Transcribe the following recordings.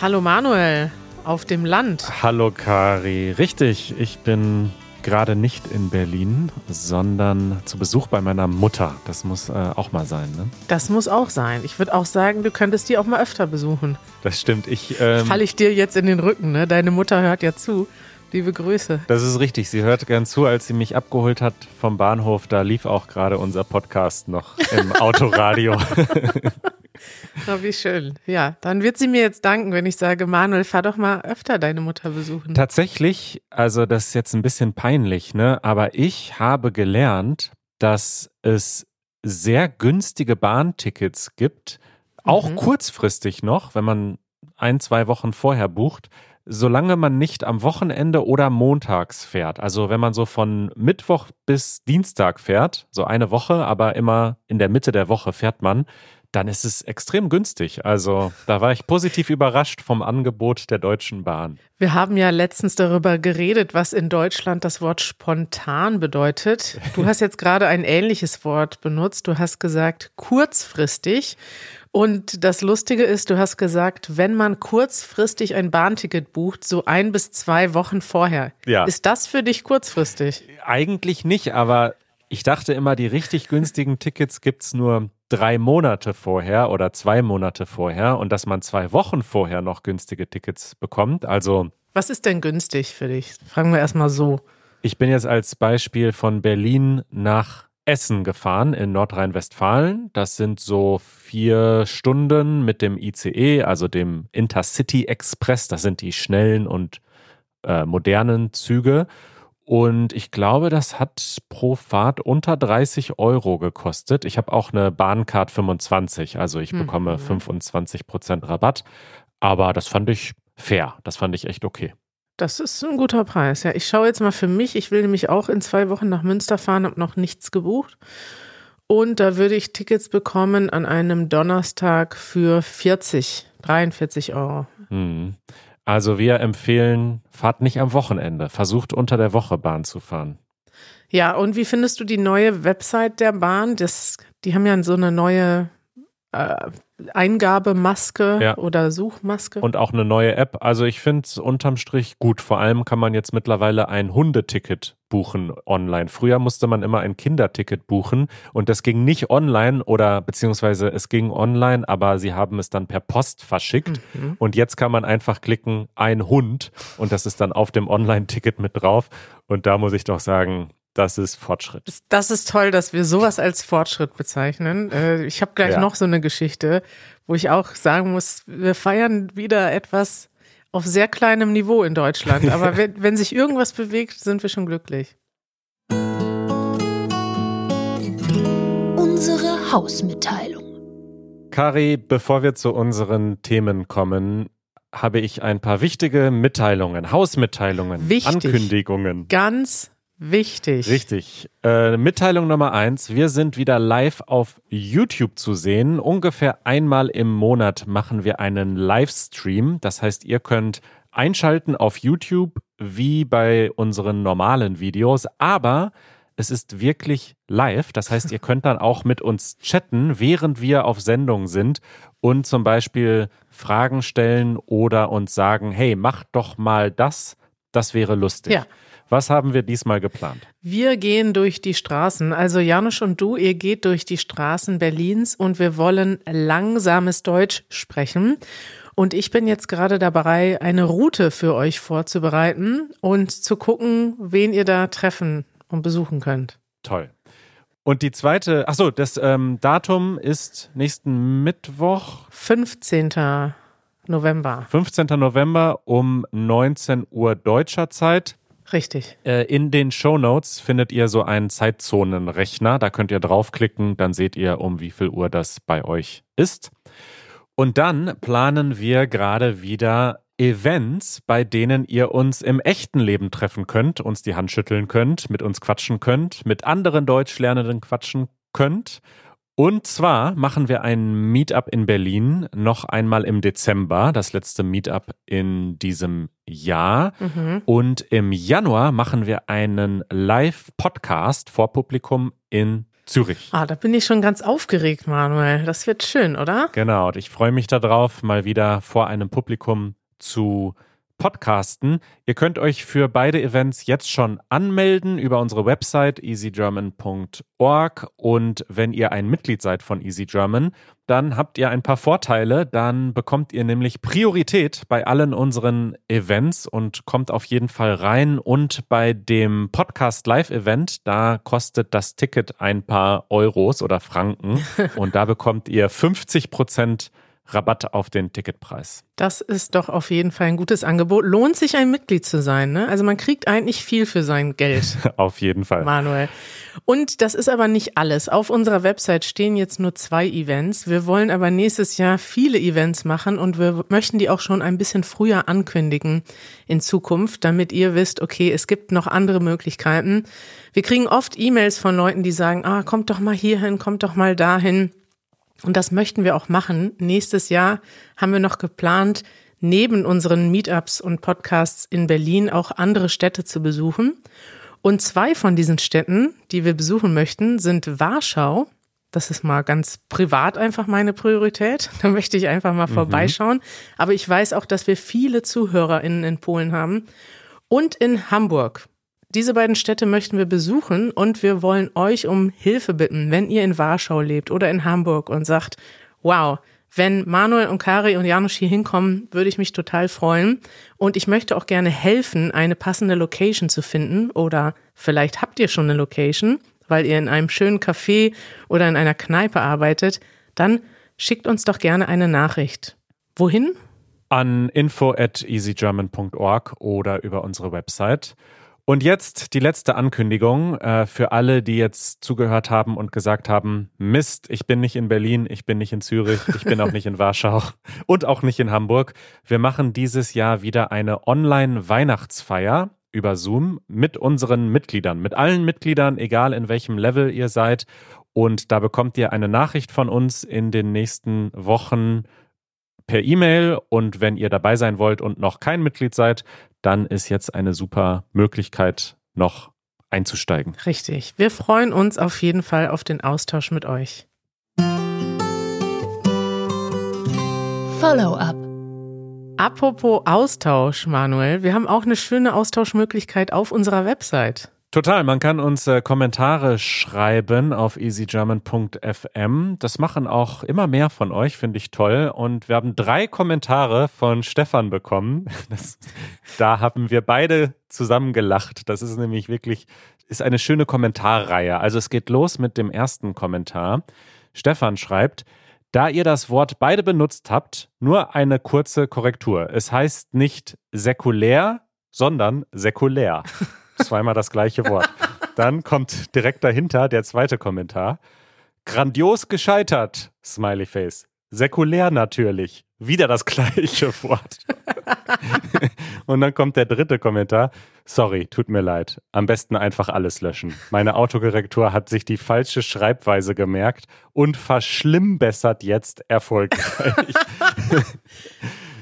Hallo Manuel, auf dem Land. Hallo Kari, richtig, ich bin gerade nicht in Berlin, sondern zu Besuch bei meiner Mutter. Das muss äh, auch mal sein, ne? Das muss auch sein. Ich würde auch sagen, du könntest die auch mal öfter besuchen. Das stimmt. Ich ähm, falle ich dir jetzt in den Rücken, ne? Deine Mutter hört ja zu. Liebe Grüße. Das ist richtig. Sie hört gern zu, als sie mich abgeholt hat vom Bahnhof. Da lief auch gerade unser Podcast noch im Autoradio. Oh, wie schön. Ja, dann wird sie mir jetzt danken, wenn ich sage, Manuel, fahr doch mal öfter deine Mutter besuchen. Tatsächlich, also das ist jetzt ein bisschen peinlich, ne? Aber ich habe gelernt, dass es sehr günstige Bahntickets gibt, auch mhm. kurzfristig noch, wenn man ein, zwei Wochen vorher bucht, solange man nicht am Wochenende oder montags fährt. Also wenn man so von Mittwoch bis Dienstag fährt, so eine Woche, aber immer in der Mitte der Woche fährt man, dann ist es extrem günstig. Also da war ich positiv überrascht vom Angebot der Deutschen Bahn. Wir haben ja letztens darüber geredet, was in Deutschland das Wort spontan bedeutet. Du hast jetzt gerade ein ähnliches Wort benutzt. Du hast gesagt kurzfristig. Und das Lustige ist, du hast gesagt, wenn man kurzfristig ein Bahnticket bucht, so ein bis zwei Wochen vorher. Ja. Ist das für dich kurzfristig? Eigentlich nicht, aber ich dachte immer, die richtig günstigen Tickets gibt es nur drei Monate vorher oder zwei Monate vorher und dass man zwei Wochen vorher noch günstige Tickets bekommt. Also. Was ist denn günstig für dich? Fragen wir erstmal so. Ich bin jetzt als Beispiel von Berlin nach Essen gefahren in Nordrhein-Westfalen. Das sind so vier Stunden mit dem ICE, also dem Intercity Express. Das sind die schnellen und äh, modernen Züge. Und ich glaube, das hat pro Fahrt unter 30 Euro gekostet. Ich habe auch eine Bahncard 25, also ich bekomme mhm. 25 Prozent Rabatt. Aber das fand ich fair. Das fand ich echt okay. Das ist ein guter Preis. Ja, ich schaue jetzt mal für mich. Ich will nämlich auch in zwei Wochen nach Münster fahren, habe noch nichts gebucht. Und da würde ich Tickets bekommen an einem Donnerstag für 40, 43 Euro. Mhm. Also wir empfehlen, fahrt nicht am Wochenende, versucht unter der Woche Bahn zu fahren. Ja, und wie findest du die neue Website der Bahn? Das, die haben ja so eine neue äh, Eingabemaske ja. oder Suchmaske. Und auch eine neue App. Also ich finde es unterm Strich gut. Vor allem kann man jetzt mittlerweile ein Hundeticket buchen online. Früher musste man immer ein Kinderticket buchen und das ging nicht online oder beziehungsweise es ging online, aber sie haben es dann per Post verschickt. Mhm. Und jetzt kann man einfach klicken, ein Hund und das ist dann auf dem Online-Ticket mit drauf. Und da muss ich doch sagen, das ist Fortschritt. Das ist toll, dass wir sowas als Fortschritt bezeichnen. Äh, ich habe gleich ja. noch so eine Geschichte, wo ich auch sagen muss, wir feiern wieder etwas auf sehr kleinem Niveau in Deutschland. Aber wenn, wenn sich irgendwas bewegt, sind wir schon glücklich. Unsere Hausmitteilung. Kari, bevor wir zu unseren Themen kommen, habe ich ein paar wichtige Mitteilungen, Hausmitteilungen, Wichtig. Ankündigungen. Ganz Wichtig. Richtig. Äh, Mitteilung Nummer eins. Wir sind wieder live auf YouTube zu sehen. Ungefähr einmal im Monat machen wir einen Livestream. Das heißt, ihr könnt einschalten auf YouTube wie bei unseren normalen Videos, aber es ist wirklich live. Das heißt, ihr könnt dann auch mit uns chatten, während wir auf Sendung sind und zum Beispiel Fragen stellen oder uns sagen, hey, macht doch mal das. Das wäre lustig. Ja. Was haben wir diesmal geplant? Wir gehen durch die Straßen. Also Janusz und du, ihr geht durch die Straßen Berlins und wir wollen langsames Deutsch sprechen. Und ich bin jetzt gerade dabei, eine Route für euch vorzubereiten und zu gucken, wen ihr da treffen und besuchen könnt. Toll. Und die zweite, achso, das ähm, Datum ist nächsten Mittwoch. 15. November. 15. November um 19 Uhr deutscher Zeit. Richtig. Äh, in den Show Notes findet ihr so einen Zeitzonenrechner. Da könnt ihr draufklicken, dann seht ihr, um wie viel Uhr das bei euch ist. Und dann planen wir gerade wieder Events, bei denen ihr uns im echten Leben treffen könnt, uns die Hand schütteln könnt, mit uns quatschen könnt, mit anderen Deutschlernenden quatschen könnt und zwar machen wir ein Meetup in Berlin noch einmal im Dezember, das letzte Meetup in diesem Jahr. Mhm. Und im Januar machen wir einen Live-Podcast vor Publikum in Zürich. Ah, da bin ich schon ganz aufgeregt, Manuel. Das wird schön, oder? Genau, und ich freue mich darauf, mal wieder vor einem Publikum zu podcasten. Ihr könnt euch für beide Events jetzt schon anmelden über unsere Website easygerman.org und wenn ihr ein Mitglied seid von Easy German, dann habt ihr ein paar Vorteile. Dann bekommt ihr nämlich Priorität bei allen unseren Events und kommt auf jeden Fall rein. Und bei dem Podcast Live Event, da kostet das Ticket ein paar Euros oder Franken und da bekommt ihr 50 Prozent Rabatt auf den Ticketpreis. Das ist doch auf jeden Fall ein gutes Angebot. Lohnt sich ein Mitglied zu sein, ne? Also man kriegt eigentlich viel für sein Geld. auf jeden Fall. Manuel. Und das ist aber nicht alles. Auf unserer Website stehen jetzt nur zwei Events. Wir wollen aber nächstes Jahr viele Events machen und wir möchten die auch schon ein bisschen früher ankündigen in Zukunft, damit ihr wisst, okay, es gibt noch andere Möglichkeiten. Wir kriegen oft E-Mails von Leuten, die sagen, ah, kommt doch mal hierhin, kommt doch mal dahin. Und das möchten wir auch machen. Nächstes Jahr haben wir noch geplant, neben unseren Meetups und Podcasts in Berlin auch andere Städte zu besuchen. Und zwei von diesen Städten, die wir besuchen möchten, sind Warschau. Das ist mal ganz privat einfach meine Priorität. Da möchte ich einfach mal mhm. vorbeischauen. Aber ich weiß auch, dass wir viele ZuhörerInnen in Polen haben. Und in Hamburg. Diese beiden Städte möchten wir besuchen und wir wollen euch um Hilfe bitten, wenn ihr in Warschau lebt oder in Hamburg und sagt, wow, wenn Manuel und Kari und Janusz hier hinkommen, würde ich mich total freuen. Und ich möchte auch gerne helfen, eine passende Location zu finden. Oder vielleicht habt ihr schon eine Location, weil ihr in einem schönen Café oder in einer Kneipe arbeitet. Dann schickt uns doch gerne eine Nachricht. Wohin? An info at easygerman.org oder über unsere Website. Und jetzt die letzte Ankündigung äh, für alle, die jetzt zugehört haben und gesagt haben, Mist, ich bin nicht in Berlin, ich bin nicht in Zürich, ich bin auch nicht in Warschau und auch nicht in Hamburg. Wir machen dieses Jahr wieder eine Online-Weihnachtsfeier über Zoom mit unseren Mitgliedern, mit allen Mitgliedern, egal in welchem Level ihr seid. Und da bekommt ihr eine Nachricht von uns in den nächsten Wochen per E-Mail und wenn ihr dabei sein wollt und noch kein Mitglied seid, dann ist jetzt eine super Möglichkeit, noch einzusteigen. Richtig. Wir freuen uns auf jeden Fall auf den Austausch mit euch. Follow-up. Apropos Austausch, Manuel, wir haben auch eine schöne Austauschmöglichkeit auf unserer Website. Total, man kann uns äh, Kommentare schreiben auf easygerman.fm. Das machen auch immer mehr von euch, finde ich toll. Und wir haben drei Kommentare von Stefan bekommen. Das, da haben wir beide zusammen gelacht. Das ist nämlich wirklich, ist eine schöne Kommentarreihe. Also es geht los mit dem ersten Kommentar. Stefan schreibt, da ihr das Wort beide benutzt habt, nur eine kurze Korrektur. Es heißt nicht säkulär, sondern säkulär. Zweimal das gleiche Wort. Dann kommt direkt dahinter der zweite Kommentar. Grandios gescheitert, Smiley Face. Säkulär natürlich. Wieder das gleiche Wort. Und dann kommt der dritte Kommentar. Sorry, tut mir leid. Am besten einfach alles löschen. Meine Autokorrektur hat sich die falsche Schreibweise gemerkt und verschlimmbessert jetzt erfolgreich.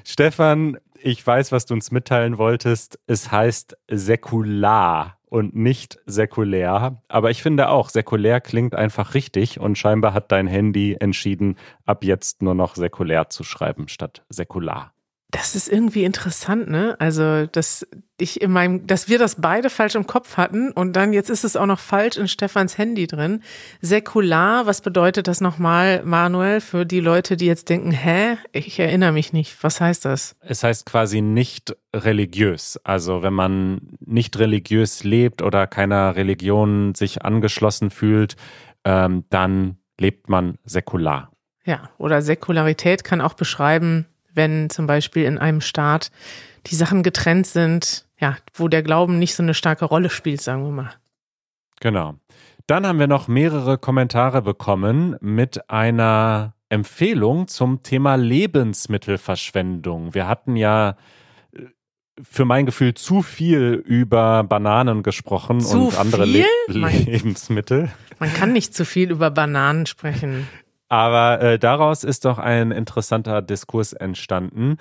Stefan, ich weiß, was du uns mitteilen wolltest. Es heißt säkular und nicht säkulär. Aber ich finde auch, säkulär klingt einfach richtig und scheinbar hat dein Handy entschieden, ab jetzt nur noch säkulär zu schreiben statt säkular. Das ist irgendwie interessant, ne? Also, dass ich in meinem, dass wir das beide falsch im Kopf hatten und dann jetzt ist es auch noch falsch in Stefans Handy drin. Säkular, was bedeutet das nochmal, Manuel, für die Leute, die jetzt denken, hä? Ich erinnere mich nicht. Was heißt das? Es heißt quasi nicht religiös. Also, wenn man nicht religiös lebt oder keiner Religion sich angeschlossen fühlt, ähm, dann lebt man säkular. Ja, oder Säkularität kann auch beschreiben, wenn zum Beispiel in einem Staat die Sachen getrennt sind, ja, wo der Glauben nicht so eine starke Rolle spielt, sagen wir mal. Genau. Dann haben wir noch mehrere Kommentare bekommen mit einer Empfehlung zum Thema Lebensmittelverschwendung. Wir hatten ja äh, für mein Gefühl zu viel über Bananen gesprochen zu und andere Le Lebensmittel. Man kann nicht zu viel über Bananen sprechen. Aber äh, daraus ist doch ein interessanter Diskurs entstanden.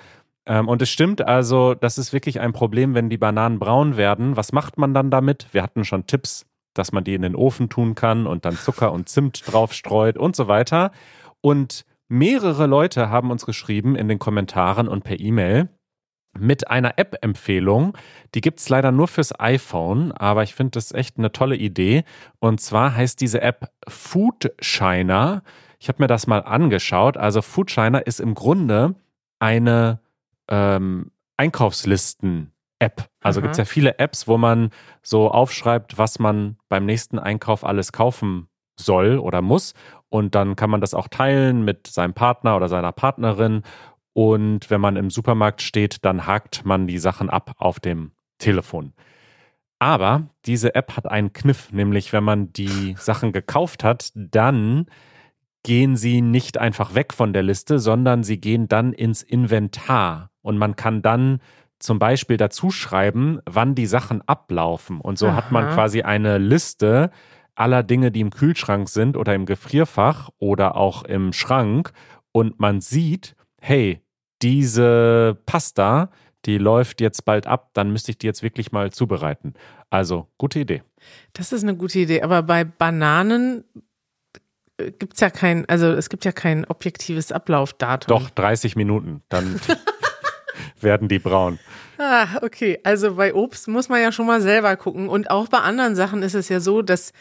Ähm, und es stimmt also, das ist wirklich ein Problem, wenn die Bananen braun werden. Was macht man dann damit? Wir hatten schon Tipps dass man die in den Ofen tun kann und dann Zucker und Zimt drauf streut und so weiter. Und mehrere Leute haben uns geschrieben in den Kommentaren und per E-Mail mit einer App-Empfehlung. Die gibt es leider nur fürs iPhone, aber ich finde das echt eine tolle Idee. Und zwar heißt diese App Foodshiner. Ich habe mir das mal angeschaut. Also Foodshiner ist im Grunde eine ähm, Einkaufslisten App. Also gibt es ja viele Apps, wo man so aufschreibt, was man beim nächsten Einkauf alles kaufen soll oder muss. Und dann kann man das auch teilen mit seinem Partner oder seiner Partnerin. Und wenn man im Supermarkt steht, dann hakt man die Sachen ab auf dem Telefon. Aber diese App hat einen Kniff, nämlich wenn man die Sachen gekauft hat, dann gehen sie nicht einfach weg von der Liste, sondern sie gehen dann ins Inventar. Und man kann dann zum Beispiel dazu schreiben, wann die Sachen ablaufen. Und so Aha. hat man quasi eine Liste aller Dinge, die im Kühlschrank sind oder im Gefrierfach oder auch im Schrank. Und man sieht, hey, diese Pasta, die läuft jetzt bald ab, dann müsste ich die jetzt wirklich mal zubereiten. Also, gute Idee. Das ist eine gute Idee. Aber bei Bananen gibt es ja kein, also es gibt ja kein objektives Ablaufdatum. Doch, 30 Minuten. Dann werden die braun. Ah, okay. Also bei Obst muss man ja schon mal selber gucken. Und auch bei anderen Sachen ist es ja so, dass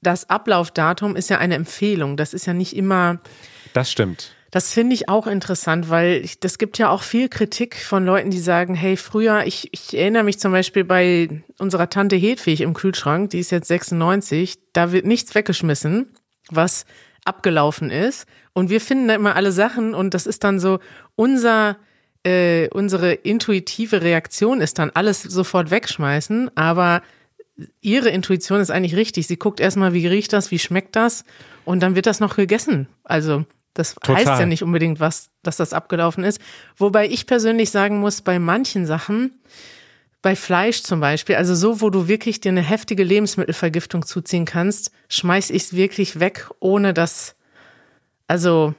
das Ablaufdatum ist ja eine Empfehlung. Das ist ja nicht immer. Das stimmt. Das finde ich auch interessant, weil ich, das gibt ja auch viel Kritik von Leuten, die sagen, hey, früher, ich, ich erinnere mich zum Beispiel bei unserer Tante Hedwig im Kühlschrank, die ist jetzt 96, da wird nichts weggeschmissen, was abgelaufen ist. Und wir finden da immer alle Sachen und das ist dann so unser äh, unsere intuitive Reaktion ist dann alles sofort wegschmeißen, aber ihre Intuition ist eigentlich richtig. Sie guckt erstmal, wie riecht das, wie schmeckt das und dann wird das noch gegessen. Also das Total. heißt ja nicht unbedingt was, dass das abgelaufen ist. Wobei ich persönlich sagen muss, bei manchen Sachen, bei Fleisch zum Beispiel, also so, wo du wirklich dir eine heftige Lebensmittelvergiftung zuziehen kannst, schmeiß ich es wirklich weg, ohne dass, also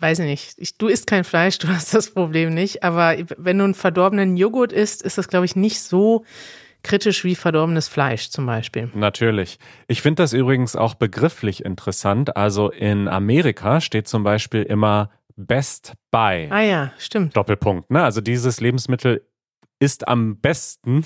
weiß ich nicht, ich, du isst kein Fleisch, du hast das Problem nicht, aber wenn du einen verdorbenen Joghurt isst, ist das, glaube ich, nicht so kritisch wie verdorbenes Fleisch zum Beispiel. Natürlich. Ich finde das übrigens auch begrifflich interessant. Also in Amerika steht zum Beispiel immer Best Buy. Ah ja, stimmt. Doppelpunkt. Ne? Also dieses Lebensmittel ist am besten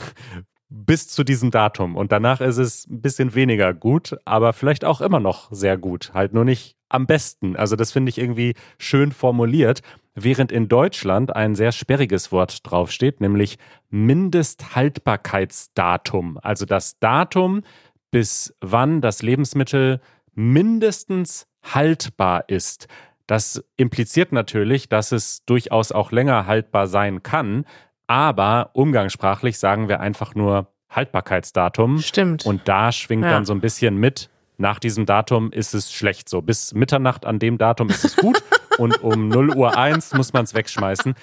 bis zu diesem Datum. Und danach ist es ein bisschen weniger gut, aber vielleicht auch immer noch sehr gut. Halt nur nicht am besten. Also das finde ich irgendwie schön formuliert, während in Deutschland ein sehr sperriges Wort draufsteht, nämlich Mindesthaltbarkeitsdatum. Also das Datum, bis wann das Lebensmittel mindestens haltbar ist. Das impliziert natürlich, dass es durchaus auch länger haltbar sein kann, aber umgangssprachlich sagen wir einfach nur Haltbarkeitsdatum. Stimmt. Und da schwingt ja. dann so ein bisschen mit, nach diesem Datum ist es schlecht so. Bis Mitternacht an dem Datum ist es gut und um 0 Uhr 1 muss man es wegschmeißen.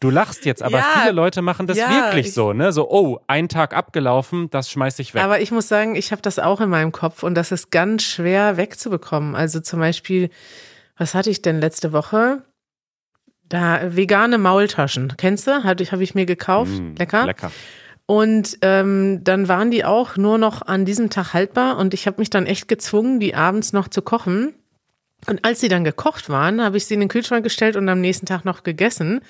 Du lachst jetzt, aber ja, viele Leute machen das ja, wirklich ich, so, ne? So, oh, ein Tag abgelaufen, das schmeiß ich weg. Aber ich muss sagen, ich habe das auch in meinem Kopf und das ist ganz schwer wegzubekommen. Also zum Beispiel, was hatte ich denn letzte Woche? Da vegane Maultaschen. Kennst du? Habe ich, hab ich mir gekauft. Mm, lecker. Lecker. Und ähm, dann waren die auch nur noch an diesem Tag haltbar und ich habe mich dann echt gezwungen, die abends noch zu kochen. Und als sie dann gekocht waren, habe ich sie in den Kühlschrank gestellt und am nächsten Tag noch gegessen.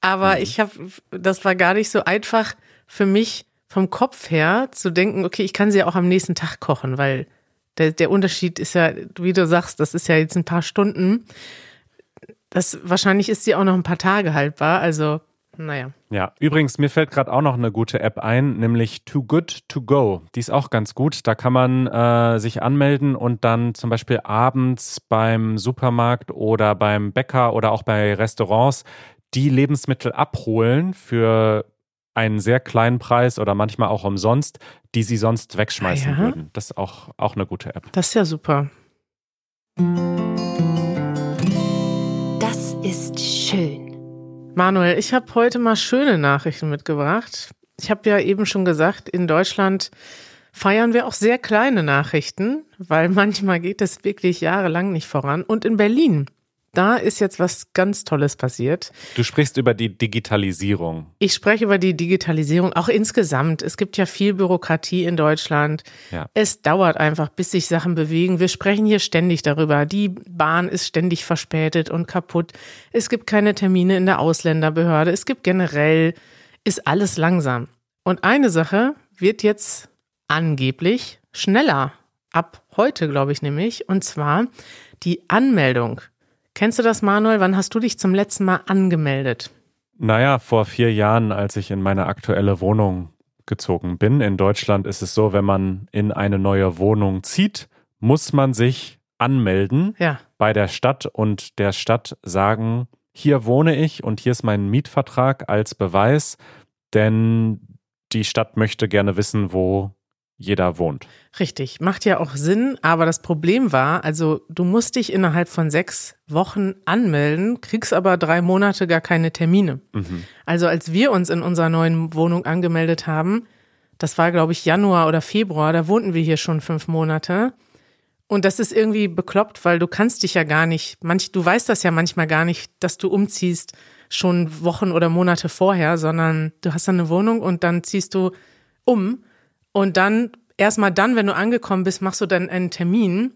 Aber mhm. ich habe, das war gar nicht so einfach für mich vom Kopf her zu denken, okay, ich kann sie ja auch am nächsten Tag kochen, weil der, der Unterschied ist ja, wie du sagst, das ist ja jetzt ein paar Stunden. Das wahrscheinlich ist sie auch noch ein paar Tage haltbar. Also naja. Ja, übrigens, mir fällt gerade auch noch eine gute App ein, nämlich Too Good To Go. Die ist auch ganz gut. Da kann man äh, sich anmelden und dann zum Beispiel abends beim Supermarkt oder beim Bäcker oder auch bei Restaurants die Lebensmittel abholen für einen sehr kleinen Preis oder manchmal auch umsonst, die sie sonst wegschmeißen ah ja? würden. Das ist auch, auch eine gute App. Das ist ja super. Schön. Manuel, ich habe heute mal schöne Nachrichten mitgebracht. Ich habe ja eben schon gesagt, in Deutschland feiern wir auch sehr kleine Nachrichten, weil manchmal geht es wirklich jahrelang nicht voran. Und in Berlin da ist jetzt was ganz Tolles passiert. Du sprichst über die Digitalisierung. Ich spreche über die Digitalisierung, auch insgesamt. Es gibt ja viel Bürokratie in Deutschland. Ja. Es dauert einfach, bis sich Sachen bewegen. Wir sprechen hier ständig darüber. Die Bahn ist ständig verspätet und kaputt. Es gibt keine Termine in der Ausländerbehörde. Es gibt generell, ist alles langsam. Und eine Sache wird jetzt angeblich schneller. Ab heute, glaube ich nämlich. Und zwar die Anmeldung Kennst du das, Manuel? Wann hast du dich zum letzten Mal angemeldet? Naja, vor vier Jahren, als ich in meine aktuelle Wohnung gezogen bin. In Deutschland ist es so, wenn man in eine neue Wohnung zieht, muss man sich anmelden ja. bei der Stadt und der Stadt sagen, hier wohne ich und hier ist mein Mietvertrag als Beweis, denn die Stadt möchte gerne wissen, wo jeder wohnt. Richtig, macht ja auch Sinn, aber das Problem war, also du musst dich innerhalb von sechs Wochen anmelden, kriegst aber drei Monate gar keine Termine. Mhm. Also als wir uns in unserer neuen Wohnung angemeldet haben, das war glaube ich Januar oder Februar, da wohnten wir hier schon fünf Monate. Und das ist irgendwie bekloppt, weil du kannst dich ja gar nicht, manch, du weißt das ja manchmal gar nicht, dass du umziehst schon Wochen oder Monate vorher, sondern du hast dann eine Wohnung und dann ziehst du um und dann, erstmal dann, wenn du angekommen bist, machst du dann einen Termin.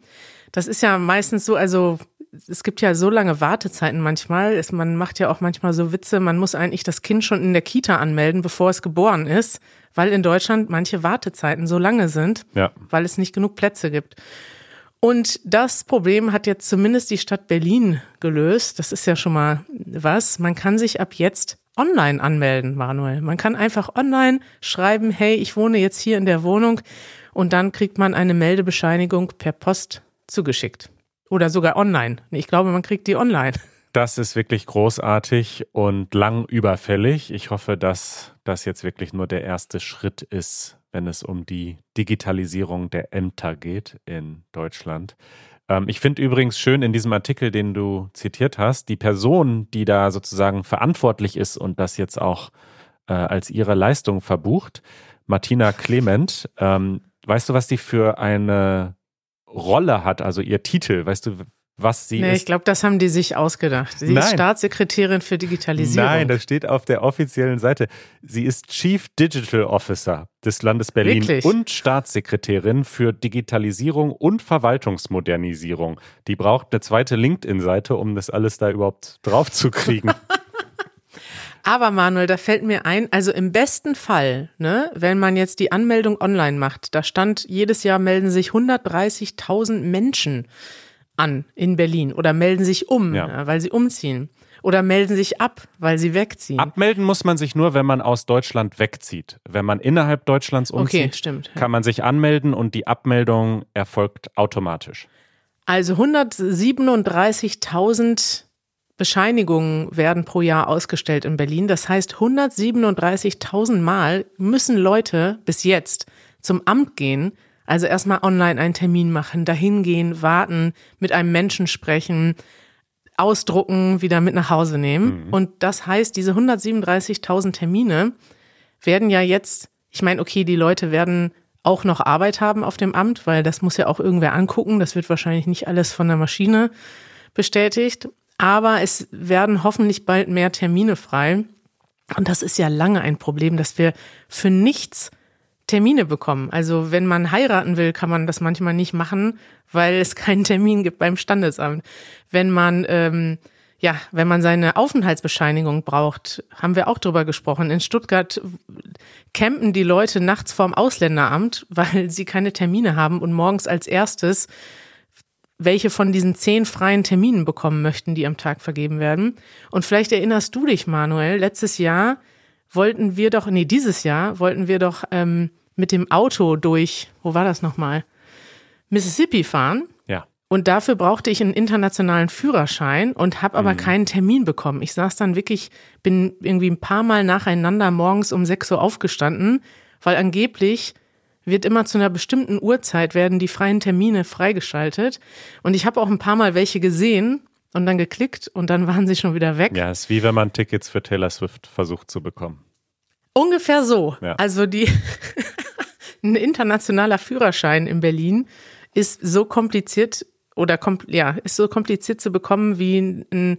Das ist ja meistens so, also es gibt ja so lange Wartezeiten manchmal. Es, man macht ja auch manchmal so Witze, man muss eigentlich das Kind schon in der Kita anmelden, bevor es geboren ist, weil in Deutschland manche Wartezeiten so lange sind, ja. weil es nicht genug Plätze gibt. Und das Problem hat jetzt zumindest die Stadt Berlin gelöst. Das ist ja schon mal was. Man kann sich ab jetzt online anmelden, Manuel. Man kann einfach online schreiben, hey, ich wohne jetzt hier in der Wohnung und dann kriegt man eine Meldebescheinigung per Post zugeschickt. Oder sogar online. Ich glaube, man kriegt die online. Das ist wirklich großartig und lang überfällig. Ich hoffe, dass das jetzt wirklich nur der erste Schritt ist, wenn es um die Digitalisierung der Ämter geht in Deutschland. Ähm, ich finde übrigens schön in diesem Artikel, den du zitiert hast, die Person, die da sozusagen verantwortlich ist und das jetzt auch äh, als ihre Leistung verbucht, Martina Clement. Ähm, weißt du, was die für eine Rolle hat, also ihr Titel? Weißt du, was sie nee, ist. ich glaube, das haben die sich ausgedacht. Sie Nein. ist Staatssekretärin für Digitalisierung. Nein, das steht auf der offiziellen Seite. Sie ist Chief Digital Officer des Landes Berlin Wirklich? und Staatssekretärin für Digitalisierung und Verwaltungsmodernisierung. Die braucht eine zweite LinkedIn-Seite, um das alles da überhaupt drauf zu kriegen. Aber Manuel, da fällt mir ein, also im besten Fall, ne, wenn man jetzt die Anmeldung online macht, da stand, jedes Jahr melden sich 130.000 Menschen an in Berlin oder melden sich um, Ja. ja, weil sie umziehen. Oder melden sich ab, weil sie wegziehen. Abmelden muss man sich nur, wenn man aus Deutschland wegzieht. Wenn man innerhalb Deutschlands umzieht, okay, stimmt. kann man sich anmelden und die Abmeldung erfolgt automatisch. Also 137.000 Bescheinigungen werden pro Jahr ausgestellt in Berlin. Das heißt, 137.000 Mal müssen Leute bis jetzt zum Amt gehen, also erstmal online einen Termin machen, dahin gehen, warten, mit einem Menschen sprechen, ausdrucken, wieder mit nach Hause nehmen. Und das heißt, diese 137.000 Termine werden ja jetzt, ich meine, okay, die Leute werden auch noch Arbeit haben auf dem Amt, weil das muss ja auch irgendwer angucken. Das wird wahrscheinlich nicht alles von der Maschine bestätigt. Aber es werden hoffentlich bald mehr Termine frei. Und das ist ja lange ein Problem, dass wir für nichts Termine bekommen. Also wenn man heiraten will, kann man das manchmal nicht machen, weil es keinen Termin gibt beim Standesamt. Wenn man ähm, ja, wenn man seine Aufenthaltsbescheinigung braucht, haben wir auch drüber gesprochen. In Stuttgart campen die Leute nachts vorm Ausländeramt, weil sie keine Termine haben und morgens als erstes welche von diesen zehn freien Terminen bekommen möchten, die am Tag vergeben werden. Und vielleicht erinnerst du dich, Manuel, letztes Jahr wollten wir doch, nee, dieses Jahr wollten wir doch ähm, mit dem Auto durch, wo war das nochmal? Mississippi fahren. Ja. Und dafür brauchte ich einen internationalen Führerschein und habe aber Mhm. keinen Termin bekommen. Ich saß dann wirklich, bin irgendwie ein paar Mal nacheinander morgens um 6 Uhr aufgestanden, weil angeblich wird immer zu einer bestimmten Uhrzeit werden die freien Termine freigeschaltet. Und ich habe auch ein paar Mal welche gesehen und dann geklickt und dann waren sie schon wieder weg. Ja, ist wie wenn man Tickets für Taylor Swift versucht zu bekommen. Ungefähr so. Ja. Also die ein internationaler Führerschein in Berlin ist so kompliziert oder ja, ist so kompliziert zu bekommen wie ein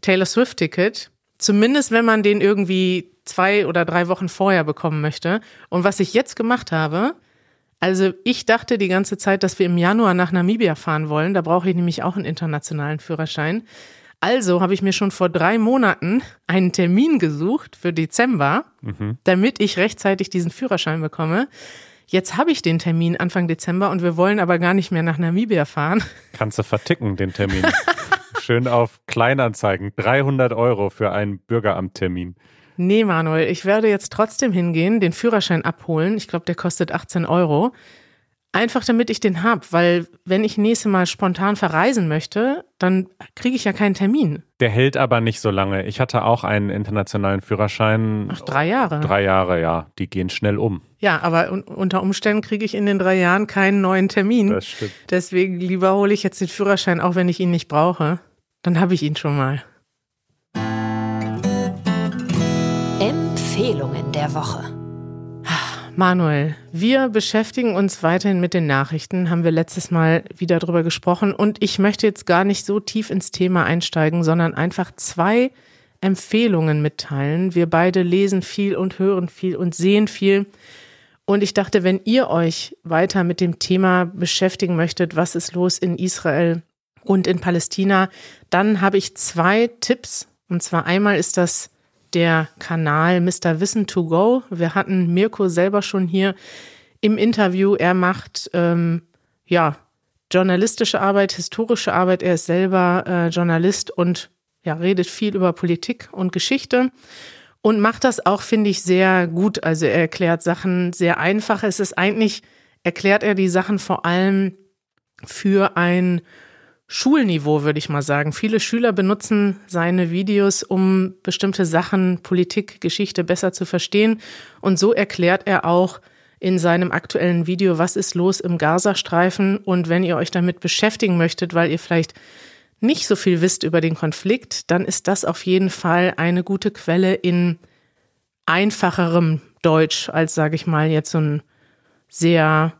Taylor Swift-Ticket. Zumindest wenn man den irgendwie zwei oder drei Wochen vorher bekommen möchte. Und was ich jetzt gemacht habe, also ich dachte die ganze Zeit, dass wir im Januar nach Namibia fahren wollen. Da brauche ich nämlich auch einen internationalen Führerschein. Also habe ich mir schon vor drei Monaten einen Termin gesucht für Dezember, mhm. damit ich rechtzeitig diesen Führerschein bekomme. Jetzt habe ich den Termin Anfang Dezember und wir wollen aber gar nicht mehr nach Namibia fahren. Kannst du verticken, den Termin. Schön auf Kleinanzeigen. 300 Euro für einen Bürgeramttermin. Nee, Manuel, ich werde jetzt trotzdem hingehen, den Führerschein abholen. Ich glaube, der kostet 18 Euro. Einfach damit ich den habe, weil wenn ich nächstes Mal spontan verreisen möchte, dann kriege ich ja keinen Termin. Der hält aber nicht so lange. Ich hatte auch einen internationalen Führerschein. Ach, drei Jahre. Drei Jahre, ja. Die gehen schnell um. Ja, aber un unter Umständen kriege ich in den drei Jahren keinen neuen Termin. Das stimmt. Deswegen lieber hole ich jetzt den Führerschein, auch wenn ich ihn nicht brauche. Dann habe ich ihn schon mal. Empfehlungen der Woche. Manuel, wir beschäftigen uns weiterhin mit den Nachrichten, haben wir letztes Mal wieder drüber gesprochen und ich möchte jetzt gar nicht so tief ins Thema einsteigen, sondern einfach zwei Empfehlungen mitteilen. Wir beide lesen viel und hören viel und sehen viel. Und ich dachte, wenn ihr euch weiter mit dem Thema beschäftigen möchtet, was ist los in Israel und in Palästina, dann habe ich zwei Tipps. Und zwar einmal ist das der Kanal Mr. Wissen to Go. Wir hatten Mirko selber schon hier im Interview. Er macht ähm, ja journalistische Arbeit, historische Arbeit. Er ist selber äh, Journalist und ja, redet viel über Politik und Geschichte und macht das auch, finde ich, sehr gut. Also er erklärt Sachen sehr einfach. Es ist eigentlich, erklärt er die Sachen vor allem für ein Schulniveau, würde ich mal sagen. Viele Schüler benutzen seine Videos, um bestimmte Sachen, Politik, Geschichte besser zu verstehen. Und so erklärt er auch in seinem aktuellen Video, was ist los im Gazastreifen. Und wenn ihr euch damit beschäftigen möchtet, weil ihr vielleicht nicht so viel wisst über den Konflikt, dann ist das auf jeden Fall eine gute Quelle in einfacherem Deutsch als, sage ich mal, jetzt so ein sehr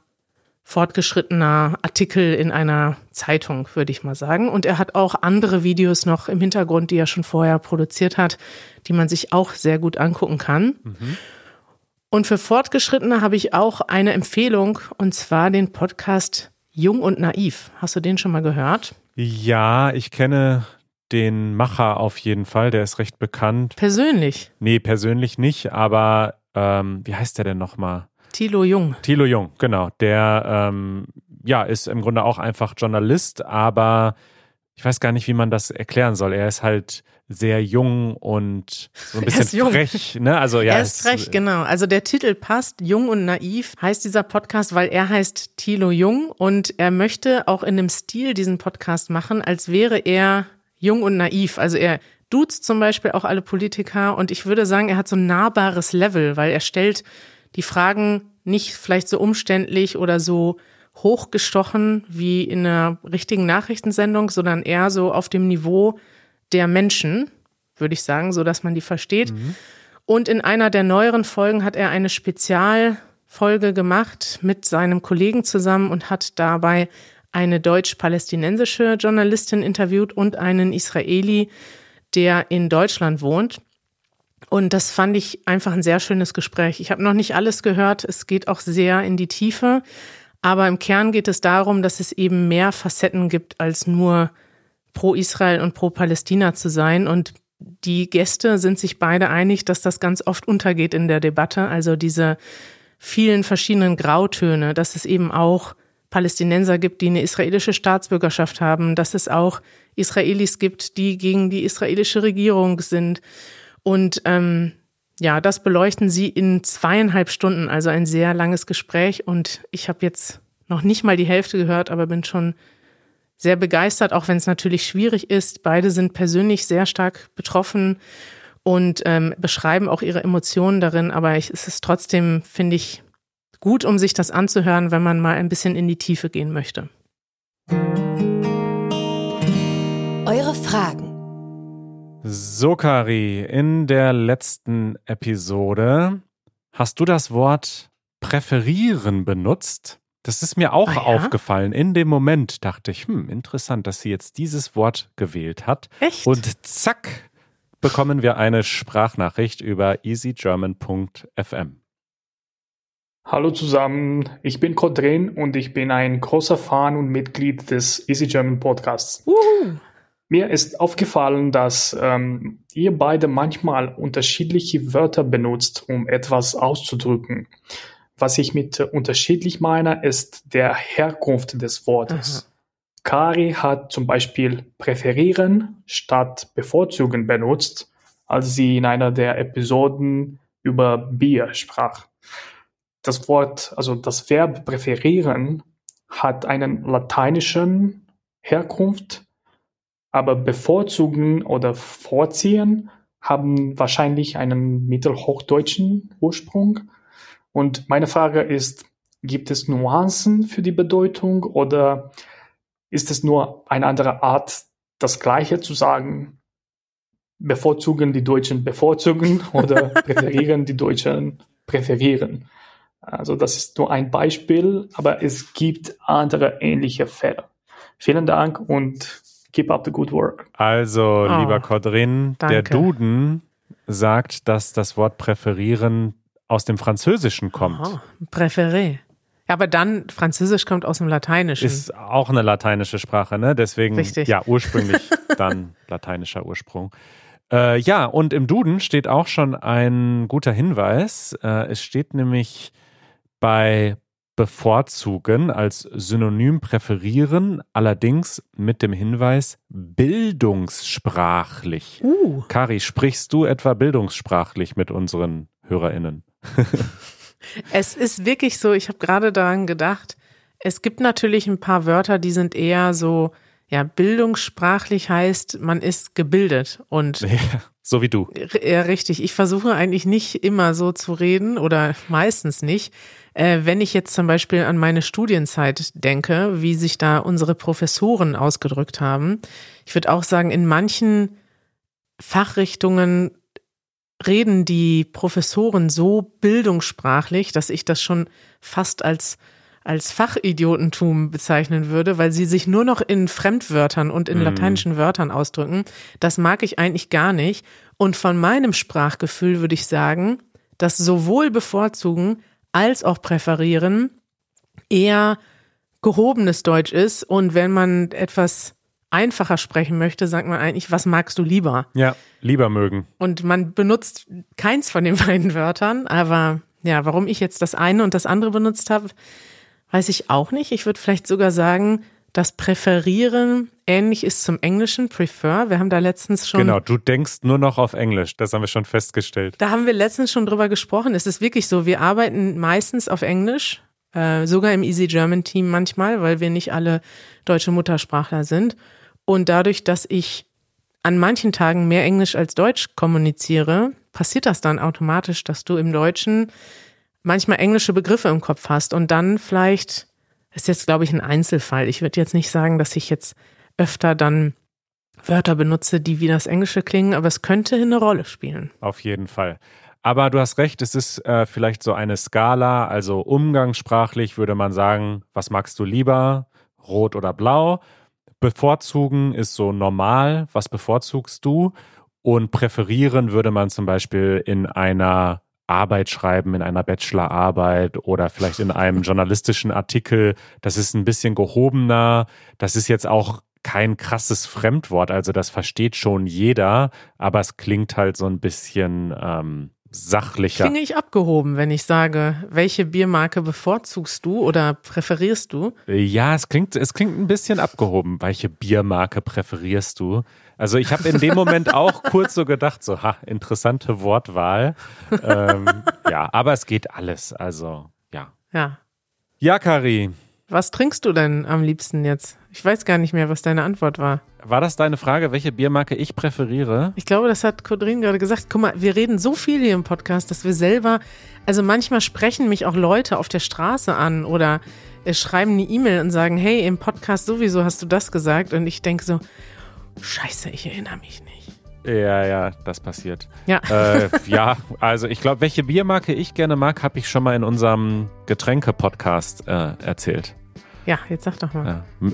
fortgeschrittener Artikel in einer Zeitung, würde ich mal sagen. Und er hat auch andere Videos noch im Hintergrund, die er schon vorher produziert hat, die man sich auch sehr gut angucken kann. Mhm. Und für Fortgeschrittene habe ich auch eine Empfehlung, und zwar den Podcast Jung und Naiv. Hast du den schon mal gehört? Ja, ich kenne den Macher auf jeden Fall, der ist recht bekannt. Persönlich? Nee, persönlich nicht, aber ähm, wie heißt der denn nochmal? Thilo Jung. Thilo Jung, genau. Der ähm, ja, ist im Grunde auch einfach Journalist, aber ich weiß gar nicht, wie man das erklären soll. Er ist halt sehr jung und so ein bisschen frech. Ne? Also, ja, er ist frech, genau. Also der Titel passt. Jung und naiv heißt dieser Podcast, weil er heißt Thilo Jung und er möchte auch in dem Stil diesen Podcast machen, als wäre er jung und naiv. Also er duzt zum Beispiel auch alle Politiker und ich würde sagen, er hat so ein nahbares Level, weil er stellt die Fragen nicht vielleicht so umständlich oder so hochgestochen wie in einer richtigen Nachrichtensendung, sondern eher so auf dem Niveau der Menschen, würde ich sagen, so dass man die versteht. Mhm. Und in einer der neueren Folgen hat er eine Spezialfolge gemacht mit seinem Kollegen zusammen und hat dabei eine deutsch-palästinensische Journalistin interviewt und einen Israeli, der in Deutschland wohnt. Und das fand ich einfach ein sehr schönes Gespräch. Ich habe noch nicht alles gehört. Es geht auch sehr in die Tiefe. Aber im Kern geht es darum, dass es eben mehr Facetten gibt, als nur pro Israel und pro Palästina zu sein. Und die Gäste sind sich beide einig, dass das ganz oft untergeht in der Debatte. Also diese vielen verschiedenen Grautöne, dass es eben auch Palästinenser gibt, die eine israelische Staatsbürgerschaft haben, dass es auch Israelis gibt, die gegen die israelische Regierung sind und ähm, ja, das beleuchten sie in zweieinhalb Stunden, also ein sehr langes Gespräch. Und ich habe jetzt noch nicht mal die Hälfte gehört, aber bin schon sehr begeistert, auch wenn es natürlich schwierig ist. Beide sind persönlich sehr stark betroffen und ähm, beschreiben auch ihre Emotionen darin. Aber ich, es ist trotzdem, finde ich, gut, um sich das anzuhören, wenn man mal ein bisschen in die Tiefe gehen möchte. Eure Fragen so, Kari, in der letzten Episode hast du das Wort präferieren benutzt. Das ist mir auch Ah, ja? aufgefallen. In dem Moment dachte ich, hm, interessant, dass sie jetzt dieses Wort gewählt hat. Echt? Und zack, bekommen wir eine Sprachnachricht über easygerman.fm. Hallo zusammen, ich bin Kodrin und ich bin ein großer Fan und Mitglied des Easy German Podcasts. Uhu. Mir ist aufgefallen, dass ähm, ihr beide manchmal unterschiedliche Wörter benutzt, um etwas auszudrücken. Was ich mit unterschiedlich meine, ist der Herkunft des Wortes. Kari hat zum Beispiel präferieren statt bevorzugen benutzt, als sie in einer der Episoden über Bier sprach. Das Wort, also das Verb präferieren hat einen lateinischen Herkunft, aber bevorzugen oder vorziehen haben wahrscheinlich einen mittelhochdeutschen Ursprung. Und meine Frage ist, gibt es Nuancen für die Bedeutung oder ist es nur eine andere Art, das Gleiche zu sagen? Bevorzugen die Deutschen bevorzugen oder präferieren die Deutschen präferieren? Also das ist nur ein Beispiel, aber es gibt andere ähnliche Fälle. Vielen Dank und keep up the good work. Also, Oh, lieber Kodrin, der. Duden sagt, dass das Wort präferieren aus dem Französischen kommt. Oh, Präféré. Ja, aber dann, Französisch kommt aus dem Lateinischen. Ist auch eine lateinische Sprache, ne? Deswegen, Richtig. ja, ursprünglich dann lateinischer Ursprung. Äh, ja, und im Duden steht auch schon ein guter Hinweis. Äh, es steht nämlich bei bevorzugen als Synonym präferieren, allerdings mit dem Hinweis bildungssprachlich. uh, Kari, sprichst du etwa bildungssprachlich mit unseren HörerInnen? es ist wirklich so, ich habe gerade daran gedacht, es gibt natürlich ein paar Wörter, die sind eher so, ja, bildungssprachlich heißt, man ist gebildet und Ja, so wie du. Ja, richtig. Ich versuche eigentlich nicht immer so zu reden oder meistens nicht. Äh, wenn ich jetzt zum Beispiel an meine Studienzeit denke, wie sich da unsere Professoren ausgedrückt haben. Ich würde auch sagen, in manchen Fachrichtungen reden die Professoren so bildungssprachlich, dass ich das schon fast als als Fachidiotentum bezeichnen würde, weil sie sich nur noch in Fremdwörtern und in Mhm. lateinischen Wörtern ausdrücken. Das mag ich eigentlich gar nicht. Und von meinem Sprachgefühl würde ich sagen, dass sowohl bevorzugen als auch präferieren eher gehobenes Deutsch ist. Und wenn man etwas einfacher sprechen möchte, sagt man eigentlich, was magst du lieber? Ja, lieber mögen. Und man benutzt keins von den beiden Wörtern, aber ja, warum ich jetzt das eine und das andere benutzt habe, weiß ich auch nicht. Ich würde vielleicht sogar sagen, das Präferieren ähnlich ist zum Englischen, prefer. Wir haben da letztens schon, Genau, du denkst nur noch auf Englisch. Das haben wir schon festgestellt. da haben wir letztens schon drüber gesprochen. Es ist wirklich so, wir arbeiten meistens auf Englisch, äh, sogar im Easy German Team manchmal, weil wir nicht alle deutsche Muttersprachler sind. Und dadurch, dass ich an manchen Tagen mehr Englisch als Deutsch kommuniziere, passiert das dann automatisch, dass du im Deutschen manchmal englische Begriffe im Kopf hast und dann vielleicht, ist jetzt glaube ich ein Einzelfall. Ich würde jetzt nicht sagen, dass ich jetzt öfter dann Wörter benutze, die wie das Englische klingen, aber es könnte eine Rolle spielen. Auf jeden Fall. Aber du hast recht, es ist äh, vielleicht so eine Skala, also umgangssprachlich würde man sagen, was magst du lieber, rot oder blau? Bevorzugen ist so normal, was bevorzugst du? Und präferieren würde man zum Beispiel in einer Arbeit schreiben, in einer Bachelorarbeit oder vielleicht in einem journalistischen Artikel. Das ist ein bisschen gehobener. Das ist jetzt auch kein krasses Fremdwort, also das versteht schon jeder, aber es klingt halt so ein bisschen ähm, sachlicher. Klinge ich abgehoben, wenn ich sage, welche Biermarke bevorzugst du oder präferierst du? Ja, es klingt, es klingt ein bisschen abgehoben. Welche Biermarke präferierst du? Also ich habe in dem Moment auch kurz so gedacht, so, ha, interessante Wortwahl. ähm, ja, aber es geht alles. Also, ja. Ja. Ja, Kari, Was trinkst du denn am liebsten jetzt? Ich weiß gar nicht mehr, was deine Antwort war. war das deine Frage, welche Biermarke ich präferiere? Ich glaube, das hat Kodrin gerade gesagt. Guck mal, wir reden so viel hier im Podcast, dass wir selber, also manchmal sprechen mich auch Leute auf der Straße an oder äh, schreiben eine E-Mail und sagen, hey, im Podcast sowieso hast du das gesagt. Und ich denke so, scheiße, ich erinnere mich nicht. Ja, ja, das passiert. Ja. Äh, ja, also ich glaube, welche Biermarke ich gerne mag, habe ich schon mal in unserem Getränke-Podcast äh, erzählt. Ja, jetzt sag doch mal. Ja.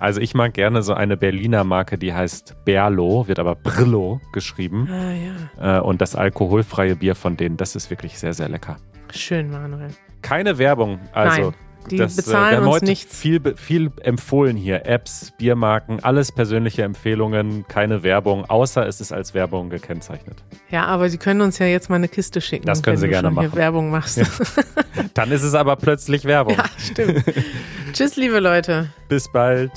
Also ich mag gerne so eine Berliner Marke, die heißt Berlo, wird aber Brillo geschrieben. Ah ja. Äh, und das alkoholfreie Bier von denen, das ist wirklich sehr, sehr lecker. Schön, Manuel. Keine Werbung, also. Nein, die das, äh, bezahlen uns heute nichts. Viel, viel empfohlen hier. Apps, Biermarken, alles persönliche Empfehlungen, keine Werbung, außer es ist als Werbung gekennzeichnet. Ja, aber Sie können uns ja jetzt mal eine Kiste schicken. Das können wenn Sie du gerne machen. Werbung machst. Dann ist es aber plötzlich Werbung. ja, stimmt. Tschüss, liebe Leute. Bis bald.